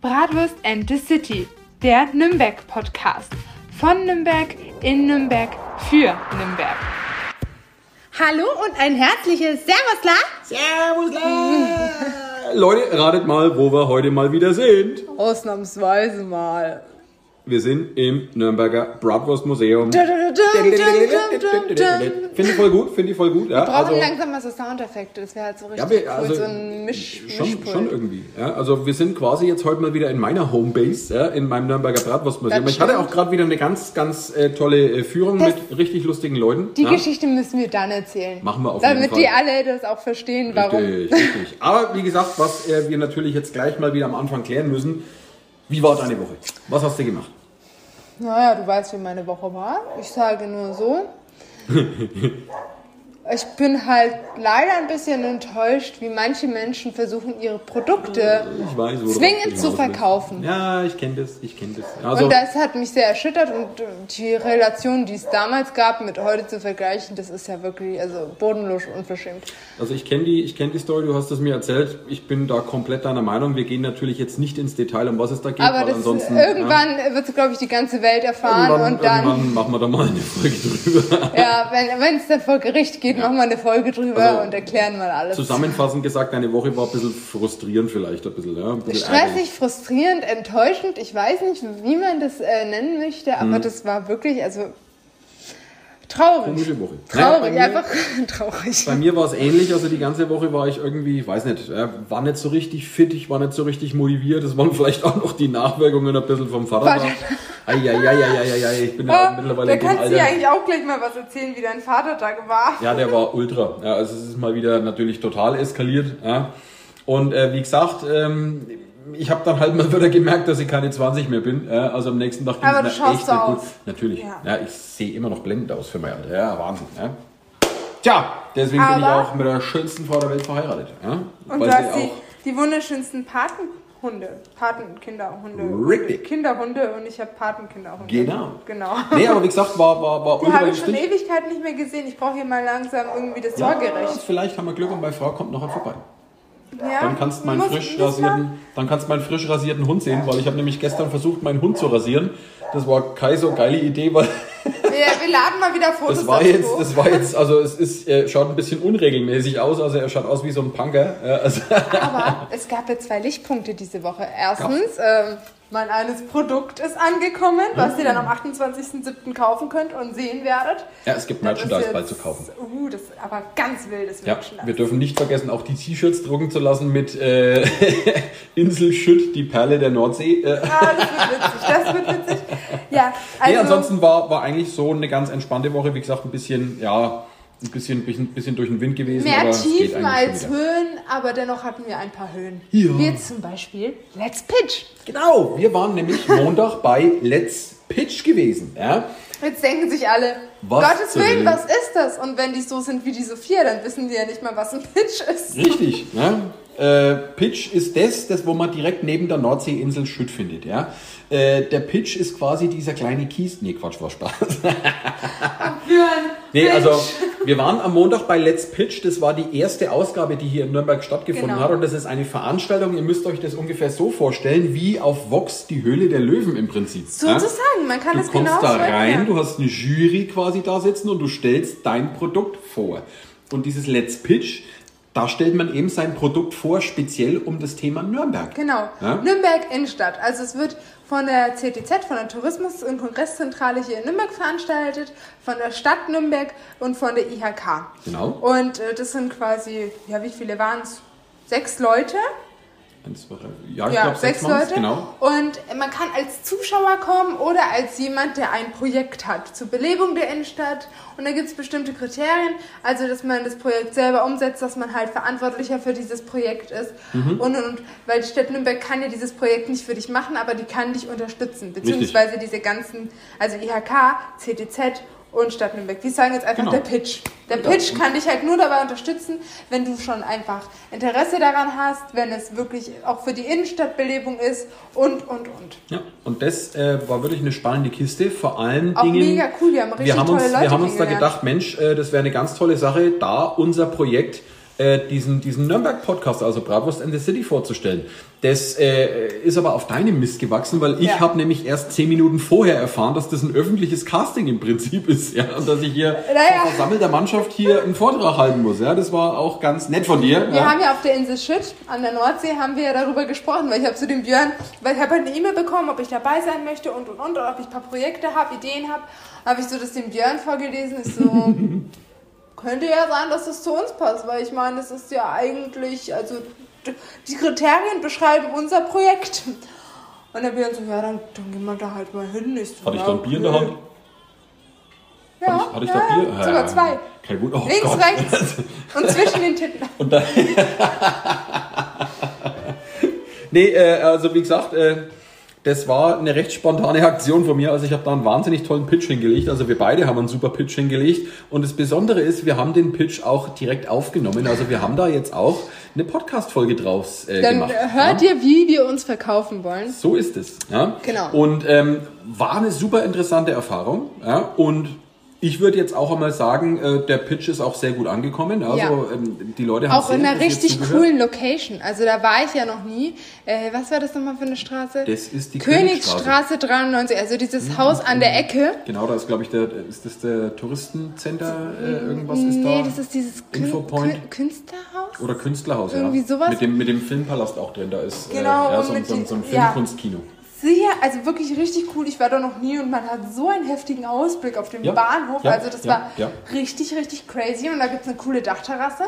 Bratwurst and the City, der Nürnberg-Podcast. Von Nürnberg, in Nürnberg, für Nürnberg. Hallo und ein herzliches Servus, La. Servus, La. Leute, ratet mal, wo wir heute mal wieder sind. Ausnahmsweise mal. Wir sind im Nürnberger Bratwurst Museum. Finde ich voll gut, finde ich voll gut. Ja, Wir brauchen also, langsam mal so Soundeffekte. Das wäre halt so richtig ja, wir, cool. also, so ein Misch, schon, Mischpult. schon irgendwie. Ja, also wir sind quasi jetzt heute mal wieder in meiner Homebase, ja, in meinem Nürnberger Bratwurstmuseum. Das Ich hatte auch gerade wieder eine ganz, ganz äh, tolle äh, Führung Das- mit richtig lustigen Leuten. Die ja. Geschichte müssen wir dann erzählen. Machen wir auf jeden Damit Fall. die alle das auch verstehen, warum. Richtig, richtig. Aber wie gesagt, was äh, wir natürlich jetzt gleich mal wieder am Anfang klären müssen, wie war deine Woche? Was hast du gemacht? Naja, du weißt, wie meine Woche war. Ich sage nur so. Ich bin halt leider ein bisschen enttäuscht, wie manche Menschen versuchen, ihre Produkte weiß, zwingend zu verkaufen. Ja, ich kenne das, ich kenne das. Also, und das hat mich sehr erschüttert und die Relation, die es damals gab, mit heute zu vergleichen, das ist ja wirklich also bodenlos unverschämt. also ich kenne die, ich die Story, du hast es mir erzählt. Ich bin da komplett deiner Meinung. Wir gehen natürlich jetzt nicht ins Detail, um was es da geht, Aber weil das, ansonsten... irgendwann wird glaube ich, die ganze Welt ja, erfahren irgendwann, und dann, irgendwann machen wir da mal eine Folge drüber. ja, wenn es dann vor Gericht geht, machen wir eine Folge drüber Also, und erklären mal alles. Zusammenfassend gesagt, deine Woche war ein bisschen frustrierend vielleicht, ein bisschen. Ja, ein bisschen Stressig, frustrierend, enttäuschend. Ich weiß nicht, wie man das äh, nennen möchte, aber das war wirklich, also traurig. Hm. Komische Woche. Traurig, Ja, mir- einfach traurig. Bei mir war es ähnlich, also die ganze Woche war ich irgendwie, weiß nicht, war nicht so richtig fit, ich war nicht so richtig motiviert. Das waren vielleicht auch noch die Nachwirkungen ein bisschen vom Vater. Vater. Eieieiei, ich bin ja auch mittlerweile da in dem kannst du Alter. eigentlich auch gleich mal was erzählen, wie dein Vatertag war. Ja, der war ultra. Ja, also es ist mal wieder natürlich total eskaliert. Ja. Und äh, wie gesagt, ähm, ich habe dann halt mal wieder gemerkt, dass ich keine 20 mehr bin. Ja, also am nächsten Tag ging Aber es mir echt nicht gut. aus. Natürlich. Ja. Ja. ich sehe immer noch blendend aus für mein Alter. Ja, Wahnsinn. Ja. Tja, deswegen bin ich Aber- auch mit der schönsten Frau der Welt verheiratet. Ja? Und du hast die, die wunderschönsten Patenhunde. Patenkinderhunde. Richtig. Kinderhunde und ich habe Patenkinderhunde. Genau. Genau. Nee, aber wie gesagt, war, war, war Die habe ich schon. Ewigkeit nicht mehr gesehen. Ich brauche hier mal langsam irgendwie das Ja, Sorgerecht. vielleicht haben wir Glück und meine Frau kommt noch vorbei. Ja, Dann kannst du meinen frisch rasierten, dann kannst du meinen frisch rasierten Hund sehen, weil ich habe nämlich gestern versucht, meinen Hund zu rasieren. Das war keine so geile Idee, weil Wir, laden mal wieder Fotos das war jetzt, hoch. das war jetzt, also es ist, äh, schaut ein bisschen unregelmäßig aus, also er schaut aus wie so ein Punker. Äh, also, Aber es gab ja zwei Lichtpunkte diese Woche. Erstens, ähm, mein eines Produkt ist angekommen, was ihr dann am 28.07. kaufen könnt und sehen werdet. ja, es gibt Merchandise bald zu kaufen. Uh, das ist aber ganz wildes Ja, Merchandise. wir dürfen nicht vergessen, auch die T-Shirts drucken zu lassen mit äh, Insel Schütt, die Perle der Nordsee. Äh, Ah, das wird witzig, das wird witzig. Ja, also, nee, ansonsten war, war eigentlich so eine ganz entspannte Woche. Wie gesagt, ein bisschen, ja, ein bisschen, bisschen, bisschen durch den Wind gewesen. mehr Tiefen als. Höhen, aber dennoch hatten wir ein paar Höhen. Ja. Jetzt zum Beispiel Let's Pitch. Genau, wir waren nämlich Montag bei Let's Pitch gewesen. Ja? Jetzt denken sich alle, Was Gottes Willen, was ist das? Und wenn die so sind wie die Sophia, dann wissen die ja nicht mal, was ein Pitch ist. Richtig. Ja? Äh, Pitch ist das, das, wo man direkt neben der Nordseeinsel Schütt findet. Ja? Äh, der Pitch ist quasi dieser kleine Kies. Nee, Quatsch, war Spaß. Nee, also wir waren am Montag bei Let's Pitch. Das war die erste Ausgabe, die hier in Nürnberg stattgefunden Genau. hat. Und das ist eine Veranstaltung, ihr müsst euch das ungefähr so vorstellen, wie auf Vox die Höhle der Löwen im Prinzip. ja? Sozusagen, man kann Du das kommst genau da so rein, erklären. du hast eine Jury quasi da sitzen und du stellst dein Produkt vor. Und dieses Let's Pitch, da stellt man eben sein Produkt vor, speziell um das Thema Nürnberg. Genau. Ja? Nürnberg Innenstadt. Also es wird von der CTZ, von der Tourismus- und Kongresszentrale hier in Nürnberg veranstaltet, von der Stadt Nürnberg und von der IHK. Genau. Und äh, das sind quasi, ja, wie viele waren es? Sechs Leute. Eins, zwei, drei, ja, ich ja, glaube sechs sechs Leute. Genau. Und man kann als Zuschauer kommen oder als jemand, der ein Projekt hat zur Belebung der Innenstadt. Und da gibt es bestimmte Kriterien, also dass man das Projekt selber umsetzt, dass man halt verantwortlicher für dieses Projekt ist. Mhm. Und, und, weil die Stadt Nürnberg kann ja dieses Projekt nicht für dich machen, aber die kann dich unterstützen. Beziehungsweise diese ganzen, also IHK, CTZ und Stadt Nürnberg. Die sagen jetzt einfach Genau. der Pitch. Der Ja. Pitch kann dich halt nur dabei unterstützen, wenn du schon einfach Interesse daran hast, wenn es wirklich auch für die Innenstadtbelebung ist und, und, und. Ja, und das äh, war wirklich eine spannende Kiste. Vor allen Auch Dingen. mega cool, wir haben richtig wir haben tolle uns, Leute Wir haben uns da gedacht, Mensch, äh, das wäre eine ganz tolle Sache, da unser Projekt äh, diesen, diesen Nürnberg-Podcast, also Bratwurst and the City vorzustellen. Das äh, ist aber auf deinem Mist gewachsen, weil ich Ja. habe nämlich erst zehn Minuten vorher erfahren, dass das ein öffentliches Casting im Prinzip ist, ja, und dass ich hier Naja. versammelter Mannschaft hier einen Vortrag halten muss, ja. Das war auch ganz nett von dir. Wir ja. haben ja auf der Insel Schütt an der Nordsee haben wir ja darüber gesprochen, weil ich habe zu dem Björn, weil ich habe halt eine E-Mail bekommen, ob ich dabei sein möchte und und und, oder ob ich ein paar Projekte habe, Ideen habe. Habe ich so das dem Björn vorgelesen, ist so könnte ja sein, dass das zu uns passt, weil ich meine, das ist ja eigentlich, also die Kriterien beschreiben unser Projekt. Und der Björn so, ja, dann, dann gehen wir da halt mal hin. Ich so, Hatte ich ja, da ein Bier in der okay. Hand? Ja, Hatte ich, hatte ich ja, da Bier? ja, sogar zwei. Kein Wunder. Oh Links, Gott. rechts und zwischen den Titten. Und dann nee, äh, also wie gesagt, äh, das war eine recht spontane Aktion von mir. Also ich habe da einen wahnsinnig tollen Pitch hingelegt. Also wir beide haben einen super Pitch hingelegt. Und das Besondere ist, wir haben den Pitch auch direkt aufgenommen. Also wir haben da jetzt auch eine Podcast-Folge draus äh, Dann gemacht. hört ja? ihr, wie wir uns verkaufen wollen. So ist es. Ja? Genau. Und ähm, war eine super interessante Erfahrung. Ja? Und ich würde jetzt auch einmal sagen, äh, der Pitch ist auch sehr gut angekommen. Also Ja. ähm, die Leute haben Auch sehr in einer richtig coolen Location. Also da war ich ja noch nie. Äh, was war das nochmal für eine Straße? Das ist die Königsstraße 93, also dieses Haus an der Ecke. Genau, da ist, glaube ich, der, ist das der Touristencenter, äh, irgendwas ist da? Nee, das ist dieses Infopoint. Kün Künstlerhaus. Oder Künstlerhaus, Irgendwie ja. sowas. Mit dem, mit dem Filmpalast auch drin, da ist Genau, äh, ja, und so, so, ein- so ein ja. Sehr, also wirklich richtig cool. Ich war da noch nie und man hat so einen heftigen Ausblick auf den Ja, Bahnhof. ja, also das ja, war richtig, richtig crazy. Und da gibt es eine coole Dachterrasse.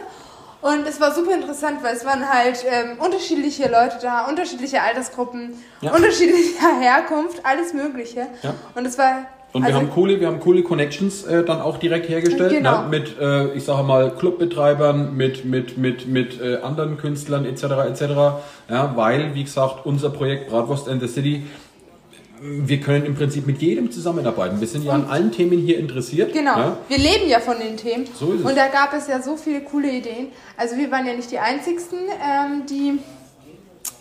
Und es war super interessant, weil es waren halt ähm, unterschiedliche Leute da, unterschiedliche Altersgruppen, unterschiedlicher Herkunft, alles Mögliche. Und es war. Und also, wir haben coole, wir haben coole Connections äh, dann auch direkt hergestellt, Genau. ne? mit, äh, ich sage mal, Clubbetreibern, mit, mit, mit, mit äh, anderen Künstlern etc. etc. Ja, weil, wie gesagt, unser Projekt Bratwurst and the City, wir können im Prinzip mit jedem zusammenarbeiten. Wir sind ja an allen Themen hier interessiert. Genau, Ja? wir leben ja von den Themen. So ist es. Und da gab es ja so viele coole Ideen. Also wir waren ja nicht die Einzigsten, ähm, die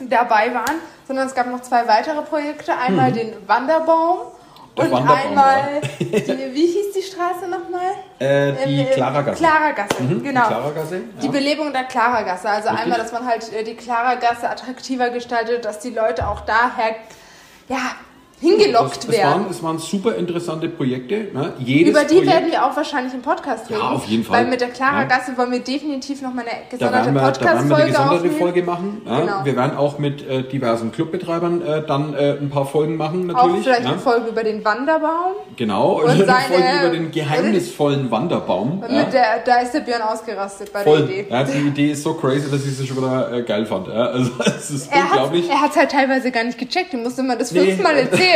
dabei waren, sondern es gab noch zwei weitere Projekte. Einmal den Wanderbaum Mhm. Der und einmal, die, wie hieß die Straße nochmal? Äh, die Klaragasse. Klaragasse, Mhm, genau. Die Klaragasse. Die Ja. Belebung der Klaragasse. Also Richtig. einmal, dass man halt äh, die Klaragasse attraktiver gestaltet, dass die Leute auch daher ja, hingelockt Das, es, werden. waren, es waren super interessante Projekte. Ne? Über die Projekt, werden wir auch wahrscheinlich im Podcast reden. auf jeden Fall. Weil mit der Clara Ja. Gasse wollen wir definitiv nochmal eine gesonderte eine Podcast-Folge aufnehmen. Folge machen. Ja? Genau. Wir werden auch mit äh, diversen Clubbetreibern äh, dann äh, ein paar Folgen machen, Auch natürlich. vielleicht ja? eine Folge über den Wanderbaum. Genau, Und eine seine- Folge über den geheimnisvollen Wanderbaum. Ja? Der, da ist der Björn ausgerastet bei Voll. der Idee. Ja, die Idee ist so crazy, dass ich sie schon wieder äh, geil fand. Ja? Also es ist Er hat unglaublich. er hat's halt teilweise gar nicht gecheckt. Du musst immer das Nee. fünfmal erzählen,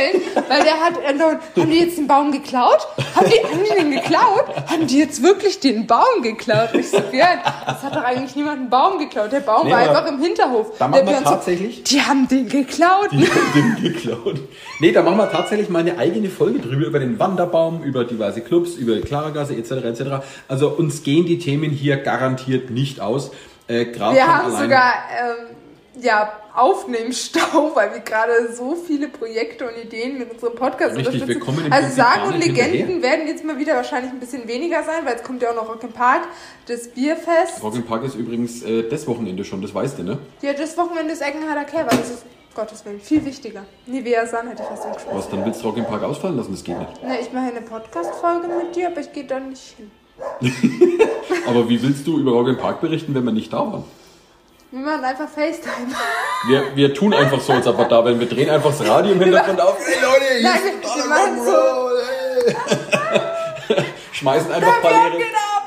weil der hat, äh, haben die jetzt den Baum geklaut? Haben die, haben die den geklaut? Haben die jetzt wirklich den Baum geklaut? Ich so, Björn, das hat doch eigentlich niemand einen Baum geklaut. Der Baum Nee, war einfach im Hinterhof. da machen wir tatsächlich- So, die haben den geklaut. Die haben den geklaut. Nee, da machen wir tatsächlich mal eine eigene Folge drüber, über den Wanderbaum, über diverse Clubs, über Klaragasse etc. etc. Also uns gehen die Themen hier garantiert nicht aus. Äh, Wir haben allein- sogar ähm, ja, Aufnehmstau, weil wir gerade so viele Projekte und Ideen mit unserem Podcast Richtig, unterstützen. wir kommen Also Prinzip Sagen und Legenden werden jetzt mal wieder wahrscheinlich ein bisschen weniger sein, weil jetzt kommt ja auch noch Rock im Park, das Bierfest. Rock im Park ist übrigens äh, das Wochenende schon, das weißt du, ne? Ja, das Wochenende ist Eckenharder Kerber, das ist Gottes Willen viel wichtiger. Nivea Sun hätte ich fast umgeschmissen. Was, dann willst du Rock im Park ausfallen lassen? Das geht nicht. Ne, ich mache eine Podcast-Folge mit dir, aber ich gehe da nicht hin. Aber wie willst du über Rock im Park berichten, wenn wir nicht da waren? Wir machen einfach FaceTime. Wir, wir tun einfach so, als ob wir da wären. Wir drehen einfach das Radio im Hintergrund auf. Hey Leute, hier Nein, ist wir- machen so-. Schmeißen einfach paar leere,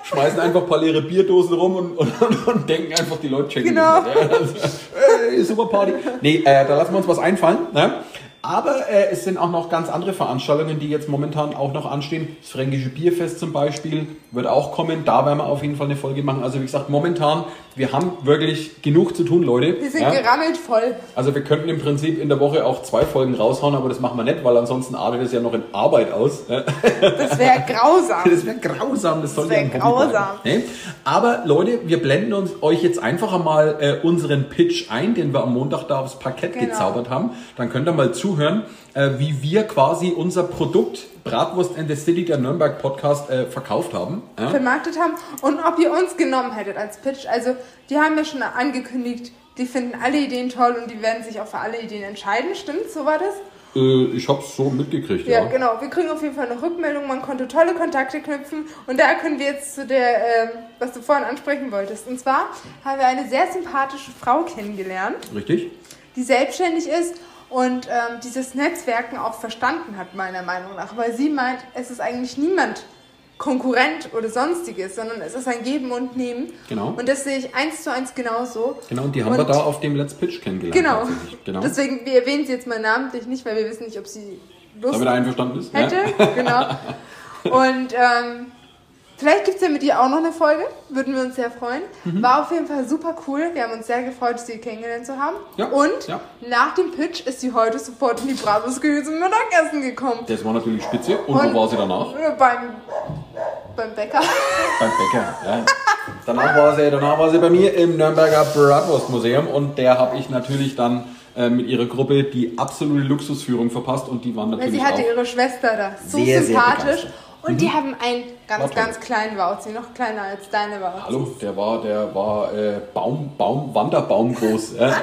schmeißen einfach paar leere Bierdosen rum und, und, und, und denken einfach, die Leute checken Genau. das also, hey, super Party. Nee, äh, da lassen wir uns was einfallen. Ne? Aber äh, es sind auch noch ganz andere Veranstaltungen, die jetzt momentan auch noch anstehen. Das Fränkische Bierfest zum Beispiel wird auch kommen. Da werden wir auf jeden Fall eine Folge machen. Also wie gesagt, momentan, wir haben wirklich genug zu tun, Leute. Wir sind Ja? gerammelt voll. Also wir könnten im Prinzip in der Woche auch zwei Folgen raushauen, aber das machen wir nicht, weil ansonsten artet es ja noch in Arbeit aus. Das wäre grausam. Das wäre grausam, das soll wär ja ein Hobby grausam. bleiben. Ne? Aber Leute, wir blenden uns euch jetzt einfach einmal äh, unseren Pitch ein, den wir am Montag da aufs Parkett Genau. gezaubert haben. Dann könnt ihr mal zuhören, zuhören, äh, wie wir quasi unser Produkt Bratwurst and the City, der Nürnberg Podcast, äh, verkauft haben. Ja? vermarktet haben und ob ihr uns genommen hättet als Pitch. Also die haben ja schon angekündigt, die finden alle Ideen toll und die werden sich auch für alle Ideen entscheiden. Stimmt, so war das? Äh, ich habe es so mitgekriegt, Ja, ja. genau. Wir kriegen auf jeden Fall eine Rückmeldung. Man konnte tolle Kontakte knüpfen. Und da können wir jetzt zu der, ähm, was du vorhin ansprechen wolltest. Und zwar haben wir eine sehr sympathische Frau kennengelernt, Richtig? die selbstständig ist und ähm, dieses Netzwerken auch verstanden hat, meiner Meinung nach. Weil sie meint, es ist eigentlich niemand Konkurrent oder sonstiges, sondern es ist ein Geben und Nehmen. Genau. Und das sehe ich eins zu eins genauso. Genau, und die haben wir da auf dem Let's Pitch kennengelernt. Genau. genau. Deswegen, wir erwähnen sie jetzt mal namentlich nicht, weil wir wissen nicht, ob sie Lust Damit er einverstanden ist. hätte. Ja? Genau. Und ähm, vielleicht gibt es ja mit ihr auch noch eine Folge. Würden wir uns sehr freuen. Mhm. War auf jeden Fall super cool. Wir haben uns sehr gefreut, sie kennengelernt zu haben. Ja, Und ja. nach dem Pitch ist sie heute sofort in die Bratwurstküche zum Mittagessen gekommen. Das war natürlich spitze. Und, Und- wo war sie danach? Äh, Beim, beim Bäcker. Beim Bäcker. Ja. Danach, war sie, danach war sie bei mir im Nürnberger Bratwurstmuseum und der habe ich natürlich dann äh, mit ihrer Gruppe die absolute Luxusführung verpasst und die waren Weil natürlich sie hatte ihre Schwester da. So Sehr, sehr sympathisch. begeistert. Und die haben einen War ganz, ganz kleinen Wauzi. Noch kleiner als deine Wauzi. Hallo, der war, der war äh, Baum, Baum, Wanderbaum groß. Ja.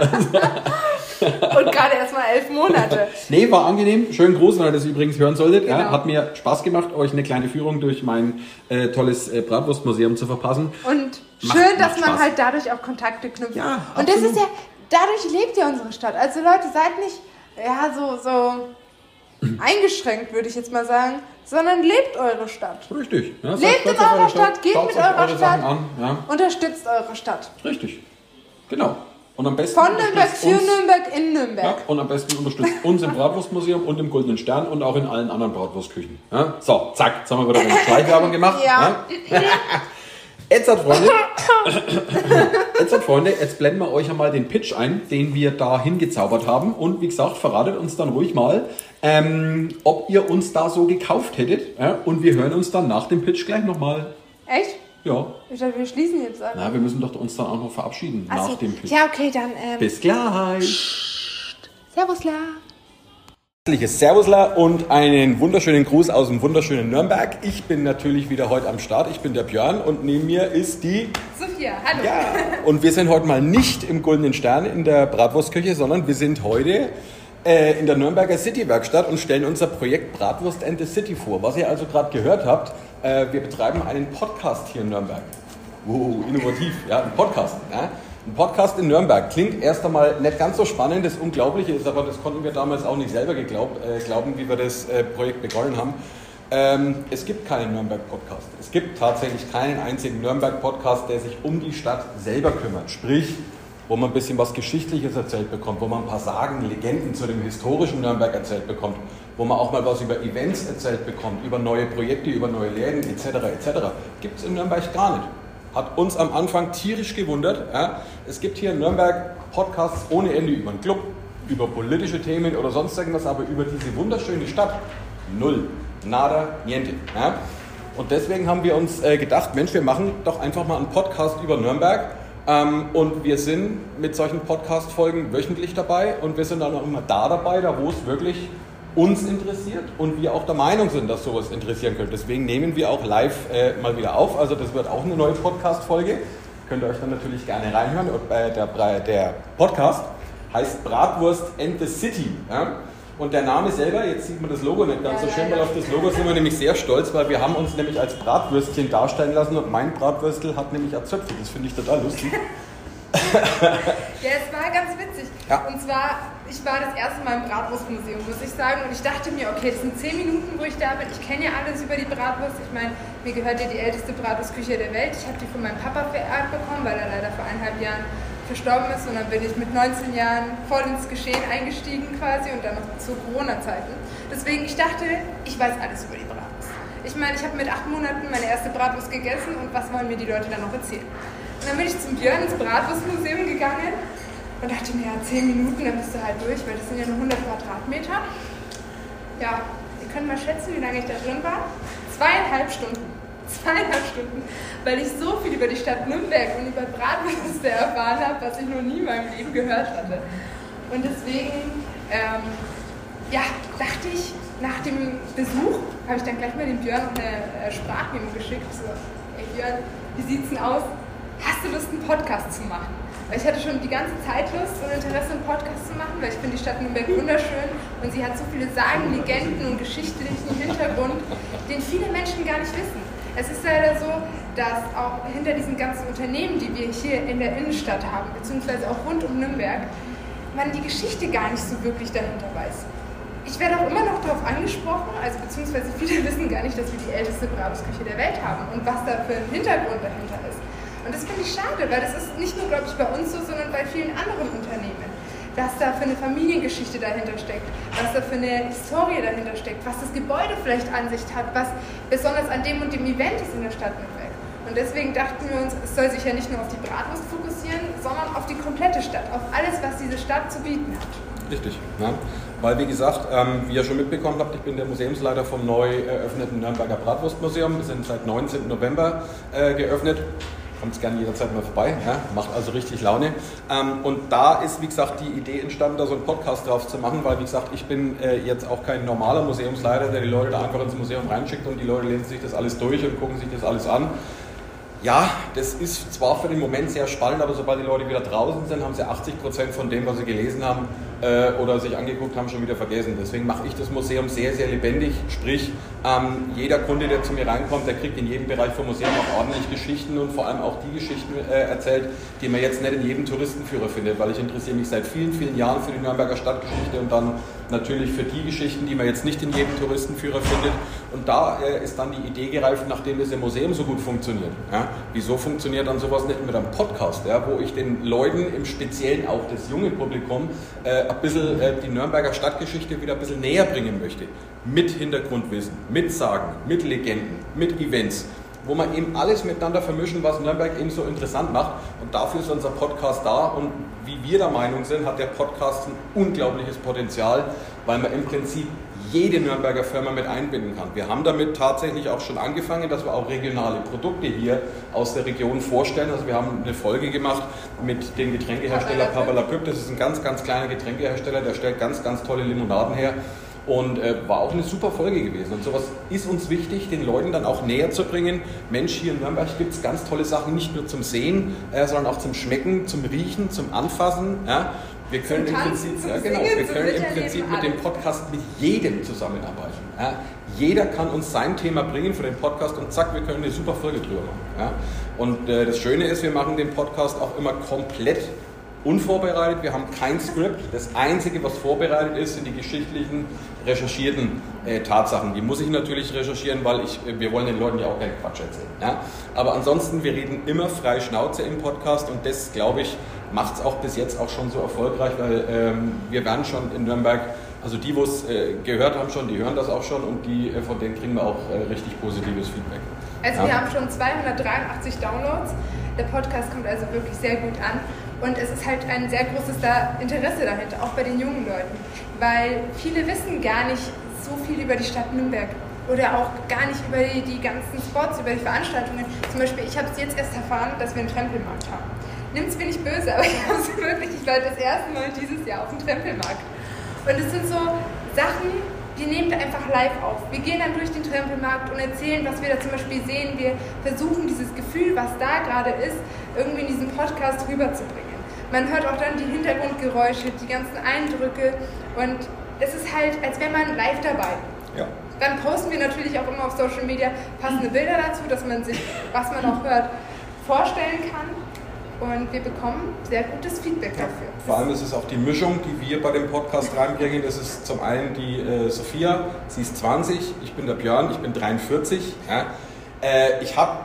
Und gerade erst mal elf Monate. nee, war angenehm, schön groß, wenn ihr das übrigens hören solltet. Ja, Genau. hat mir Spaß gemacht, euch eine kleine Führung durch mein äh, tolles äh, Bratwurstmuseum zu verpassen. Und Macht- schön, dass man Spaß. halt dadurch auch Kontakte knüpft. Ja, und das absolut. ist ja, dadurch lebt ja unsere Stadt. Also Leute, seid nicht, ja, so, so eingeschränkt, würde ich jetzt mal sagen, sondern lebt eure Stadt. Richtig. Ja, Lebt in eurer eure Stadt, geht mit eurer Stadt. An. Ja, Unterstützt eure Stadt. richtig. Genau. Und am besten Von Nürnberg unterstützt für uns- Nürnberg in Ja, Nürnberg. und am besten unterstützt uns im Bratwurstmuseum und im Goldenen Stern und auch in allen anderen Bratwurstküchen. Ja? So, zack, jetzt haben wir wieder eine Schleichwerbung gemacht. Ja. Jetzt hat Freunde, jetzt hat Freunde, jetzt blenden wir euch einmal den Pitch ein, den wir da hingezaubert haben. Und wie gesagt, verratet uns dann ruhig mal, ähm, ob ihr uns da so gekauft hättet. Ja? Und wir hören uns dann nach dem Pitch gleich nochmal. Echt? Ja, Ich dachte, wir schließen jetzt an. na, wir müssen doch uns dann auch noch verabschieden Ach so. nach dem Pitch. Ja, okay, dann ähm, Bis gleich. Servusla. Herzliches Servusla und einen wunderschönen Gruß aus dem wunderschönen Nürnberg. Ich bin natürlich wieder heute am Start. Ich bin der Björn und neben mir ist die. Sophia, hallo. Ja. Und wir sind heute mal nicht im Goldenen Stern in der Bratwurstküche, sondern wir sind heute äh, in der Nürnberger City Werkstatt und stellen unser Projekt Bratwurst and the City vor. Was ihr also gerade gehört habt, äh, wir betreiben einen Podcast hier in Nürnberg. Wow, innovativ, ja, ein Podcast. Ja. Ein Podcast in Nürnberg klingt erst einmal nicht ganz so spannend. Das Unglaubliche ist aber, das konnten wir damals auch nicht selber geglaubt, äh, glauben, wie wir das äh, Projekt begonnen haben. Ähm, es gibt keinen Nürnberg-Podcast. Es gibt tatsächlich keinen einzigen Nürnberg-Podcast, der sich um die Stadt selber kümmert. Sprich, wo man ein bisschen was Geschichtliches erzählt bekommt, wo man ein paar Sagen, Legenden zu dem historischen Nürnberg erzählt bekommt, wo man auch mal was über Events erzählt bekommt, über neue Projekte, über neue Läden etc. etc. Gibt es in Nürnberg gar nicht. Hat uns am Anfang tierisch gewundert. Ja. Es gibt hier in Nürnberg Podcasts ohne Ende über einen Club, über politische Themen oder sonst irgendwas, aber über diese wunderschöne Stadt null. Nada, niente. Ja. Und deswegen haben wir uns äh, gedacht, Mensch, wir machen doch einfach mal einen Podcast über Nürnberg. Ähm, und wir sind mit solchen Podcast-Folgen wöchentlich dabei und wir sind dann auch immer da dabei, da wo es wirklich uns interessiert und wir auch der Meinung sind, dass sowas interessieren könnte. Deswegen nehmen wir auch live äh, mal wieder auf. Also das wird auch eine neue Podcast-Folge. Könnt ihr euch dann natürlich gerne reinhören. Und, äh, der, der Podcast heißt Bratwurst and the City. Ja? Und der Name selber, jetzt sieht man das Logo nicht ganz so schön, weil auf das Logo sind wir nämlich sehr stolz, weil wir haben uns nämlich als Bratwürstchen darstellen lassen und mein Bratwürstel hat nämlich Zöpfe. Das finde ich total lustig. Ja, es war ganz witzig. Ja. Und zwar, ich war das erste Mal im Bratwurstmuseum, muss ich sagen. Und ich dachte mir, okay, das sind zehn Minuten, wo ich da bin. Ich kenne ja alles über die Bratwurst. Ich meine, mir gehört ja die älteste Bratwurstküche der Welt. Ich habe die von meinem Papa vererbt bekommen, weil er leider vor eineinhalb Jahren verstorben ist. Und dann bin ich mit 19 Jahren voll ins Geschehen eingestiegen quasi und dann noch zu Corona-Zeiten. Deswegen, ich dachte, ich weiß alles über die Bratwurst. Ich meine, ich habe mit acht Monaten meine erste Bratwurst gegessen und was wollen mir die Leute dann noch erzählen? Dann bin ich zum Björn ins Bratwurstmuseum gegangen und dachte mir, ja, 10 Minuten, dann bist du halt durch, weil das sind ja nur 100 Quadratmeter. Ja, ihr könnt mal schätzen, wie lange ich da drin war. Zweieinhalb Stunden. Zweieinhalb Stunden, weil ich so viel über die Stadt Nürnberg und über Bratwürste erfahren habe, was ich noch nie in meinem Leben gehört hatte. Und deswegen, ähm, ja, dachte ich, nach dem Besuch habe ich dann gleich mal dem Björn eine äh, Sprachmemo geschickt. So, ey Björn, wie sieht's denn aus? Hast du Lust, einen Podcast zu machen? Weil ich hatte schon die ganze Zeit Lust und Interesse, einen Podcast zu machen, weil ich finde die Stadt Nürnberg wunderschön und sie hat so viele Sagen, Legenden und geschichtlichen Hintergrund, den viele Menschen gar nicht wissen. Es ist leider so, dass auch hinter diesen ganzen Unternehmen, die wir hier in der Innenstadt haben, beziehungsweise auch rund um Nürnberg, man die Geschichte gar nicht so wirklich dahinter weiß. Ich werde auch immer noch darauf angesprochen, also beziehungsweise viele wissen gar nicht, dass wir die älteste Bratwurstküche der Welt haben und was da für ein Hintergrund dahinter ist. Und das finde ich schade, weil das ist nicht nur, glaube ich, bei uns so, sondern bei vielen anderen Unternehmen. Was da für eine Familiengeschichte dahinter steckt, was da für eine Historie dahinter steckt, was das Gebäude vielleicht an sich hat, was besonders an dem und dem Event ist in der Stadt Nürnberg. Und deswegen dachten wir uns, es soll sich ja nicht nur auf die Bratwurst fokussieren, sondern auf die komplette Stadt, auf alles, was diese Stadt zu bieten hat. Richtig, ja. weil wie gesagt, ähm, wie ihr schon mitbekommen habt, ich bin der Museumsleiter vom neu eröffneten Nürnberger Bratwurstmuseum. Wir sind seit 19. November äh, geöffnet kommt gerne jederzeit mal vorbei. Ja? Macht also richtig Laune. Ähm, und da ist, wie gesagt, die Idee entstanden, da so einen Podcast drauf zu machen, weil, wie gesagt, ich bin äh, jetzt auch kein normaler Museumsleiter, der die Leute da einfach ins Museum reinschickt und die Leute lesen sich das alles durch und gucken sich das alles an. Ja, das ist zwar für den Moment sehr spannend, aber sobald die Leute wieder draußen sind, haben sie 80 Prozent von dem, was sie gelesen haben, äh, oder sich angeguckt haben, schon wieder vergessen. Deswegen mache ich das Museum sehr, sehr lebendig. Sprich, ähm, jeder Kunde, der zu mir reinkommt, der kriegt in jedem Bereich vom Museum auch ordentlich Geschichten und vor allem auch die Geschichten äh, erzählt, die man jetzt nicht in jedem Touristenführer findet, weil ich interessiere mich seit vielen, vielen Jahren für die Nürnberger Stadtgeschichte und dann natürlich für die Geschichten, die man jetzt nicht in jedem Touristenführer findet. Und da äh, ist dann die Idee gereift, nachdem das im Museum so gut funktioniert. Ja? Wieso funktioniert dann sowas nicht mit einem Podcast, ja? wo ich den Leuten, im Speziellen auch das junge Publikum, äh, ein bisschen äh, die Nürnberger Stadtgeschichte wieder ein bisschen näher bringen möchte. Mit Hintergrundwissen, mit Sagen, mit Legenden, mit Events wo man eben alles miteinander vermischen, was Nürnberg eben so interessant macht. Und dafür ist unser Podcast da. Und wie wir der Meinung sind, hat der Podcast ein unglaubliches Potenzial, weil man im Prinzip jede Nürnberger Firma mit einbinden kann. Wir haben damit tatsächlich auch schon angefangen, dass wir auch regionale Produkte hier aus der Region vorstellen. Also wir haben eine Folge gemacht mit dem Getränkehersteller Pabalapüp. Das ist ein ganz, ganz kleiner Getränkehersteller, der stellt ganz, ganz tolle Limonaden her. Und äh, war auch eine super Folge gewesen. Und sowas ist uns wichtig, den Leuten dann auch näher zu bringen. Mensch, hier in Nürnberg gibt es ganz tolle Sachen, nicht nur zum Sehen, äh, sondern auch zum Schmecken, zum Riechen, zum Anfassen. Ja? Wir können, im Prinzip, ja, genau, wir können im Prinzip mit dem Podcast mit jedem zusammenarbeiten. Ja? Jeder kann uns sein Thema bringen für den Podcast und zack, wir können eine super Folge drüber machen. Ja? Und äh, das Schöne ist, wir machen den Podcast auch immer komplett unvorbereitet. Wir haben kein Skript. Das Einzige, was vorbereitet ist, sind die geschichtlichen, recherchierten äh, Tatsachen. Die muss ich natürlich recherchieren, weil ich, äh, wir wollen den Leuten ja auch keinen Quatsch erzählen. Ja? Aber ansonsten, wir reden immer frei Schnauze im Podcast und das, glaube ich, macht es auch bis jetzt auch schon so erfolgreich, weil ähm, wir werden schon in Nürnberg, also die, wo es äh, gehört haben schon, die hören das auch schon und die, äh, von denen kriegen wir auch äh, richtig positives Feedback. Also ja? wir haben schon 283 Downloads. Der Podcast kommt also wirklich sehr gut an. Und es ist halt ein sehr großes Interesse dahinter, auch bei den jungen Leuten. Weil viele wissen gar nicht so viel über die Stadt Nürnberg oder auch gar nicht über die, die ganzen Spots, über die Veranstaltungen. Zum Beispiel, ich habe es jetzt erst erfahren, dass wir einen Trempelmarkt haben. Nimmt es mir nicht böse, aber ich habe es wirklich, ich war das erste Mal dieses Jahr auf dem Trempelmarkt. Und es sind so Sachen, die nehmen wir einfach live auf. Wir gehen dann durch den Trempelmarkt und erzählen, was wir da zum Beispiel sehen. Wir versuchen dieses Gefühl, was da gerade ist, irgendwie in diesem Podcast rüberzubringen. Man hört auch dann die Hintergrundgeräusche, die ganzen Eindrücke und es ist halt, als wäre man live dabei. Ja. Dann posten wir natürlich auch immer auf Social Media passende Bilder dazu, dass man sich, was man auch hört, vorstellen kann. Und wir bekommen sehr gutes Feedback dafür. Vor allem ist es auch die Mischung, die wir bei dem Podcast reinbringen. Das ist zum einen die äh, Sophia, sie ist 20, ich bin der Björn, ich bin 43. Ja. Äh, ich habe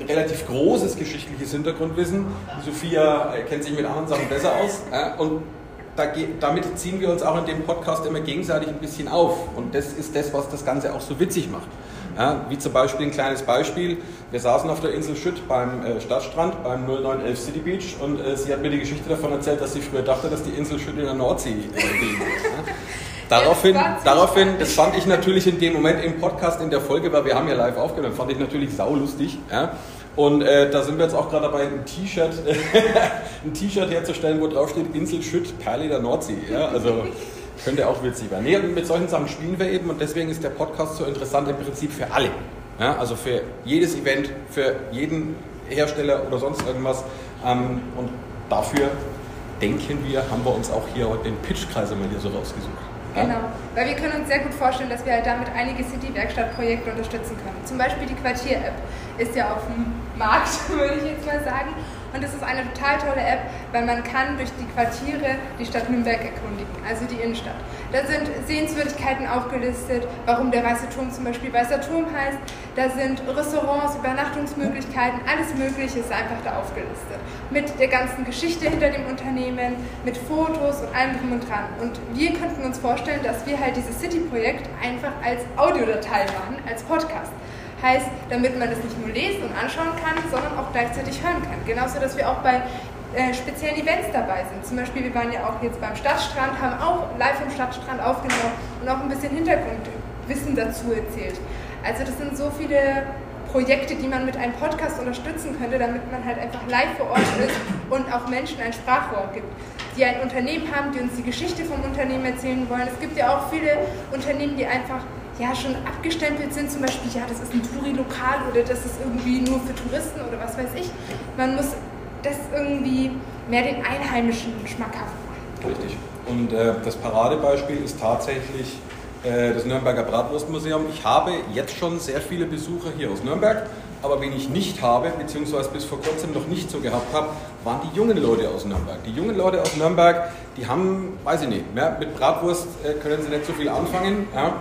ein relativ großes geschichtliches Hintergrundwissen. Sophia äh, kennt sich mit anderen Sachen besser aus. Ja. Und da, damit ziehen wir uns auch in dem Podcast immer gegenseitig ein bisschen auf. Und das ist das, was das Ganze auch so witzig macht. Ja, wie zum Beispiel ein kleines Beispiel. Wir saßen auf der Insel Schütt beim äh, Stadtstrand, beim 0911 City Beach und äh, sie hat mir die Geschichte davon erzählt, dass sie früher dachte, dass die Insel Schütt in der Nordsee äh, liegt. Daraufhin, daraufhin, das fand ich natürlich in dem Moment im Podcast, in der Folge, weil wir haben ja live aufgenommen, fand ich natürlich saulustig. Ja. Und äh, da sind wir jetzt auch gerade dabei, ein T-Shirt ein T-Shirt herzustellen, wo drauf steht Insel Schütt, Perle der Nordsee. Ja. Also Könnte auch witzig werden. Nee, und mit solchen Sachen spielen wir eben und deswegen ist der Podcast so interessant im Prinzip für alle. Ja, also für jedes Event, für jeden Hersteller oder sonst irgendwas. Ähm, und dafür denken wir, haben wir uns auch hier heute den Pitchkreis einmal hier so rausgesucht. Genau, weil wir können uns sehr gut vorstellen, dass wir halt damit einige City-Werkstattprojekte unterstützen können. Zum Beispiel die Quartier-App ist ja auf dem Markt, würde ich jetzt mal sagen. Und es ist eine total tolle App, weil man kann durch die Quartiere die Stadt Nürnberg erkundigen, also die Innenstadt. Da sind Sehenswürdigkeiten aufgelistet, warum der Weiße Turm zum Beispiel Weißer Turm heißt. Da sind Restaurants, Übernachtungsmöglichkeiten, alles Mögliche ist einfach da aufgelistet. Mit der ganzen Geschichte hinter dem Unternehmen, mit Fotos und allem drum und dran. Und wir könnten uns vorstellen, dass wir halt dieses City-Projekt einfach als Audiodatei machen, als Podcast. Heißt, damit man das nicht nur lesen und anschauen kann, sondern auch gleichzeitig hören kann. Genauso, dass wir auch bei äh, speziellen Events dabei sind. Zum Beispiel, wir waren ja auch jetzt beim Stadtstrand, haben auch live im Stadtstrand aufgenommen und auch ein bisschen Hintergrundwissen dazu erzählt. Also das sind so viele Projekte, die man mit einem Podcast unterstützen könnte, damit man halt einfach live vor Ort ist und auch Menschen ein Sprachrohr gibt, die ein Unternehmen haben, die uns die Geschichte vom Unternehmen erzählen wollen. Es gibt ja auch viele Unternehmen, die einfach ja schon abgestempelt sind, zum Beispiel, ja, das ist ein Touri-Lokal oder das ist irgendwie nur für Touristen oder was weiß ich. Man muss das irgendwie mehr den Einheimischen schmackhaft machen. Richtig. Und äh, das Paradebeispiel ist tatsächlich äh, das Nürnberger Bratwurstmuseum. Ich habe jetzt schon sehr viele Besucher hier aus Nürnberg, aber wen ich nicht habe, beziehungsweise bis vor kurzem noch nicht so gehabt habe, waren die jungen Leute aus Nürnberg. Die jungen Leute aus Nürnberg, die haben, weiß ich nicht, ja, mit Bratwurst äh, können sie nicht so viel anfangen. Ja.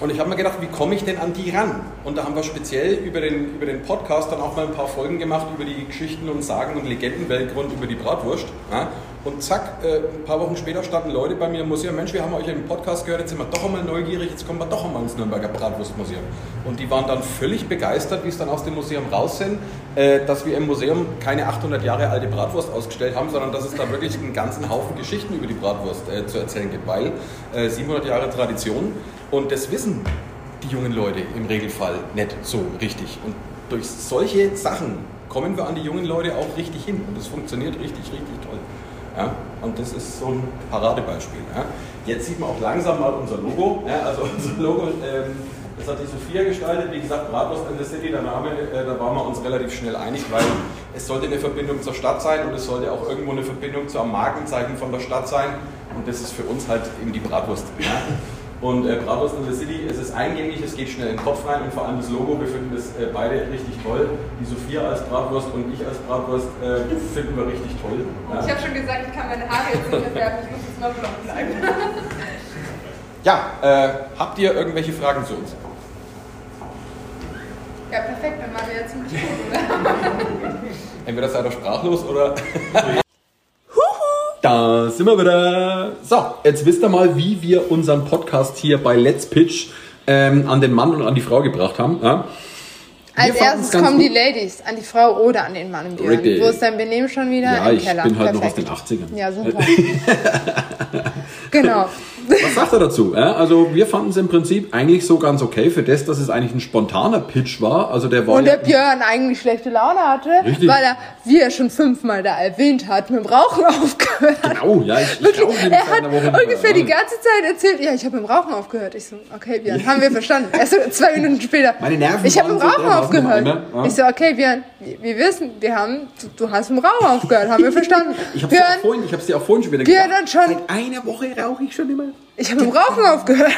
Und ich habe mir gedacht, wie komme ich denn an die ran? Und da haben wir speziell über den, über den Podcast dann auch mal ein paar Folgen gemacht über die Geschichten und Sagen und Legendenweltgrund über die Bratwurst. Ja? Und zack, äh, ein paar Wochen später standen Leute bei mir im Museum, Mensch, wir haben euch im Podcast gehört, jetzt sind wir doch einmal neugierig, jetzt kommen wir doch einmal ins Nürnberger Bratwurstmuseum. Und die waren dann völlig begeistert, wie es dann aus dem Museum raus sind, äh, dass wir im Museum keine 800 Jahre alte Bratwurst ausgestellt haben, sondern dass es da wirklich einen ganzen Haufen Geschichten über die Bratwurst äh, zu erzählen gibt, weil 700 Jahre Tradition und das wissen die jungen Leute im Regelfall nicht so richtig. Und durch solche Sachen kommen wir an die jungen Leute auch richtig hin und es funktioniert richtig, richtig toll. Ja? Und das ist so ein Paradebeispiel. Ja? Jetzt sieht man auch langsam mal unser Logo. Ja? Also unser Logo, ähm, das hat die Sophia gestaltet. Wie gesagt, Bratwurst in the City, der Name, äh, da waren wir uns relativ schnell einig, weil es sollte eine Verbindung zur Stadt sein und es sollte auch irgendwo eine Verbindung zu einem Markenzeichen von der Stadt sein. Und das ist für uns halt eben die Bratwurst. Und äh, Bratwurst in the City, es ist eingängig, es geht schnell in den Kopf rein und vor allem das Logo, wir finden das äh, beide richtig toll. Die Sophia als Bratwurst und ich als Bratwurst äh, finden wir richtig toll. Ja. Ich habe schon gesagt, ich kann meine Haare jetzt nicht mehr ich muss jetzt mal blond bleiben. ja, äh, habt ihr irgendwelche Fragen zu uns? Ja, perfekt, dann waren wir gut, oder? Entweder seid ihr sprachlos oder. Da sind wir wieder. So, jetzt wisst ihr mal, wie wir unseren Podcast hier bei Let's Pitch ähm, an den Mann und an die Frau gebracht haben. Ja? Als erstes kommen gut. die Ladies an die Frau oder an den Mann im Björn. Wo ist dein Benehmen schon wieder? Ja, Im ich Keller. bin halt Perfekt. noch aus den 80ern. Ja, super. genau. Was sagt er dazu? Also wir fanden es im Prinzip eigentlich so ganz okay für das, dass es eigentlich ein spontaner Pitch war. Also der war Und der Björn eigentlich schlechte Laune hatte, Richtig. weil er, wie er schon fünfmal da erwähnt hat, mit dem Rauchen aufgehört. Genau, ja, ich, Wirklich, ich Er hat ungefähr die ganze Zeit erzählt, ja, ich habe mit dem Rauchen aufgehört. Ich so, okay, Björn, haben wir verstanden. Erst zwei Minuten später. Meine Nerven Ich habe mit dem Rauchen aufgehört. Ja. Ich so, okay, Björn, wir wissen, wir haben, du, du hast mit dem Rauchen aufgehört, haben wir verstanden. ich habe es dir auch vorhin schon wieder gesagt. Björn, dann schon. Seit einer Woche rauche ich schon immer. Ich habe mit Rauchen aufgehört.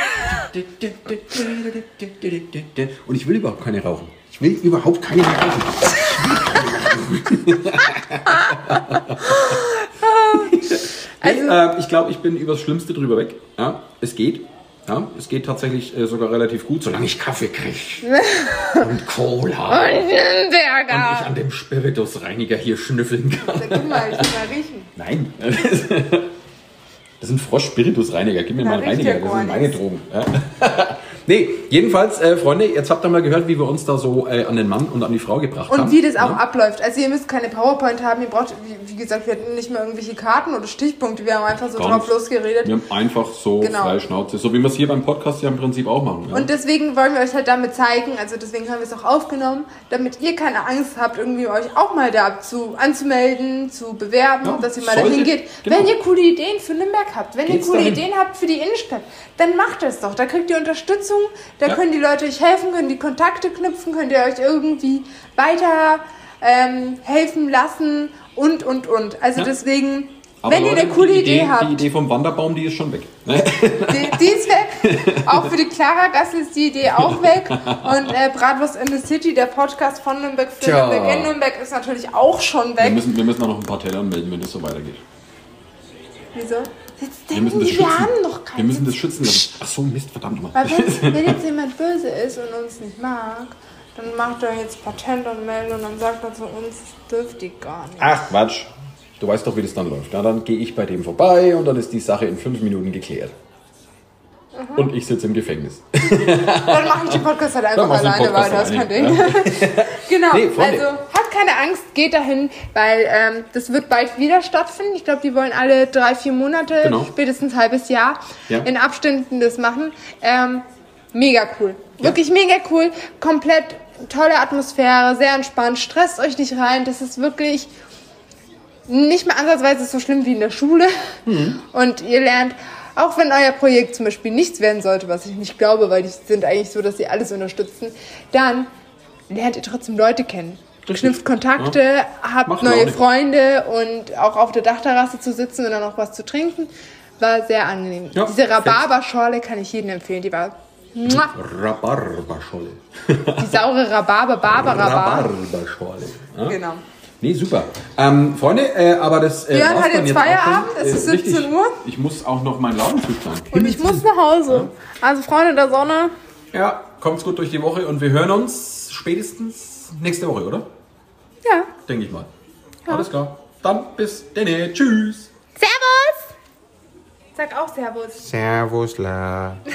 Und ich will überhaupt keine rauchen. Ich will überhaupt keine rauchen. also, äh, ich glaube, ich bin über das Schlimmste drüber weg. Ja, es geht. Ja, es geht tatsächlich äh, sogar relativ gut, solange ich Kaffee kriege. und Cola. Und Burger. Und ich an dem Spiritusreiniger hier schnüffeln kann. Guck mal, ich will mal riechen. Nein. Das sind Frosch-Spiritusreiniger. Gib mir da mal einen Reiniger. Das sind meine Drogen. Ja. Nee, jedenfalls, äh, Freunde, jetzt habt ihr mal gehört, wie wir uns da so äh, an den Mann und an die Frau gebracht haben. Und wie das auch Ja. abläuft. Also ihr müsst keine PowerPoint haben, ihr braucht, wie, wie gesagt, wir hatten nicht mehr irgendwelche Karten oder Stichpunkte, wir haben einfach so Gar drauf losgeredet. Wir haben einfach so Genau. freie Schnauze. So wie wir es hier beim Podcast ja im Prinzip auch machen. Ja? Und deswegen wollen wir euch halt damit zeigen, also deswegen haben wir es auch aufgenommen, damit ihr keine Angst habt, irgendwie euch auch mal dazu anzumelden, zu bewerben, Ja, dass ihr mal dahin geht. genau. Wenn ihr coole Ideen für Nürnberg habt, wenn Geht's ihr coole dahin. Ideen habt für die Innenstadt, dann macht es doch. Da kriegt ihr Unterstützung, da Ja. können die Leute euch helfen, können die Kontakte knüpfen, könnt ihr euch irgendwie weiter ähm, helfen lassen und, und, und. Also Ja. deswegen, Aber wenn ihr Leute, eine coole die Idee, habt, Die Idee vom Wanderbaum, die ist schon weg. Ne? die, die ist weg. Auch für die Clara Gasse ist die Idee auch weg. Und äh, Bratwurst in the City, der Podcast von Nürnberg für Tja. Nürnberg in Nürnberg, ist natürlich auch schon Wir weg. müssen, wir müssen auch noch ein paar Teller anmelden, wenn das so weitergeht. Wieso? Jetzt Wir denken müssen das die, wir schützen. haben noch Wir keinen. müssen das schützen lassen. Ach so, Mist, verdammt mal. Weil wenn, wenn jetzt jemand böse ist und uns nicht mag, dann macht er jetzt Patentanmeldung und dann sagt er zu uns, das dürft ihr gar nicht. Ach, Quatsch. Du weißt doch, wie das dann läuft. Ja, dann gehe ich bei dem vorbei und dann ist die Sache in fünf Minuten geklärt. Mhm. Und ich sitze im Gefängnis. Dann mache ich den Podcast halt einfach alleine Podcast weiter, ist kein Ding. alleine, genau, Nee, also habt keine Angst, geht dahin, weil ähm, das wird bald wieder stattfinden. Ich glaube, die wollen alle drei, vier Monate, Genau. spätestens ein halbes Jahr Ja. in Abständen das machen. Ähm, mega cool. Wirklich mega cool. Komplett tolle Atmosphäre, sehr entspannt. Stresst euch nicht rein. Das ist wirklich nicht mehr ansatzweise so schlimm wie in der Schule. Und ihr lernt, auch wenn euer Projekt zum Beispiel nichts werden sollte, was ich nicht glaube, weil die sind eigentlich so, dass sie alles unterstützen, dann lernt ihr trotzdem Leute kennen. Richtig. Knüpft Kontakte, habt Macht neue. Freunde und auch auf der Dachterrasse zu sitzen und dann noch was zu trinken, war sehr angenehm. Ja, Diese Rhabarberschorle kann ich jedem empfehlen. Die war muah, Rhabarberscholle. die saure Rhabarber, Barber, Rhabarber. Rhabarberscholle. Ja? Genau. Nee, super. Ähm, Freunde, äh, aber das. Äh, Björn hat jetzt Feierabend, schon. es ist Äh, richtig. 17 Uhr. Ich muss auch noch meinen Laden zuschlagen. Und ich muss nach Hause. Also Freunde der Sonne. Ja, kommt's gut durch die Woche und wir hören uns spätestens nächste Woche, oder? Ja. Denke ich mal. Alles klar. Dann bis denne. Tschüss. Servus! Sag auch Servus. Servus, la.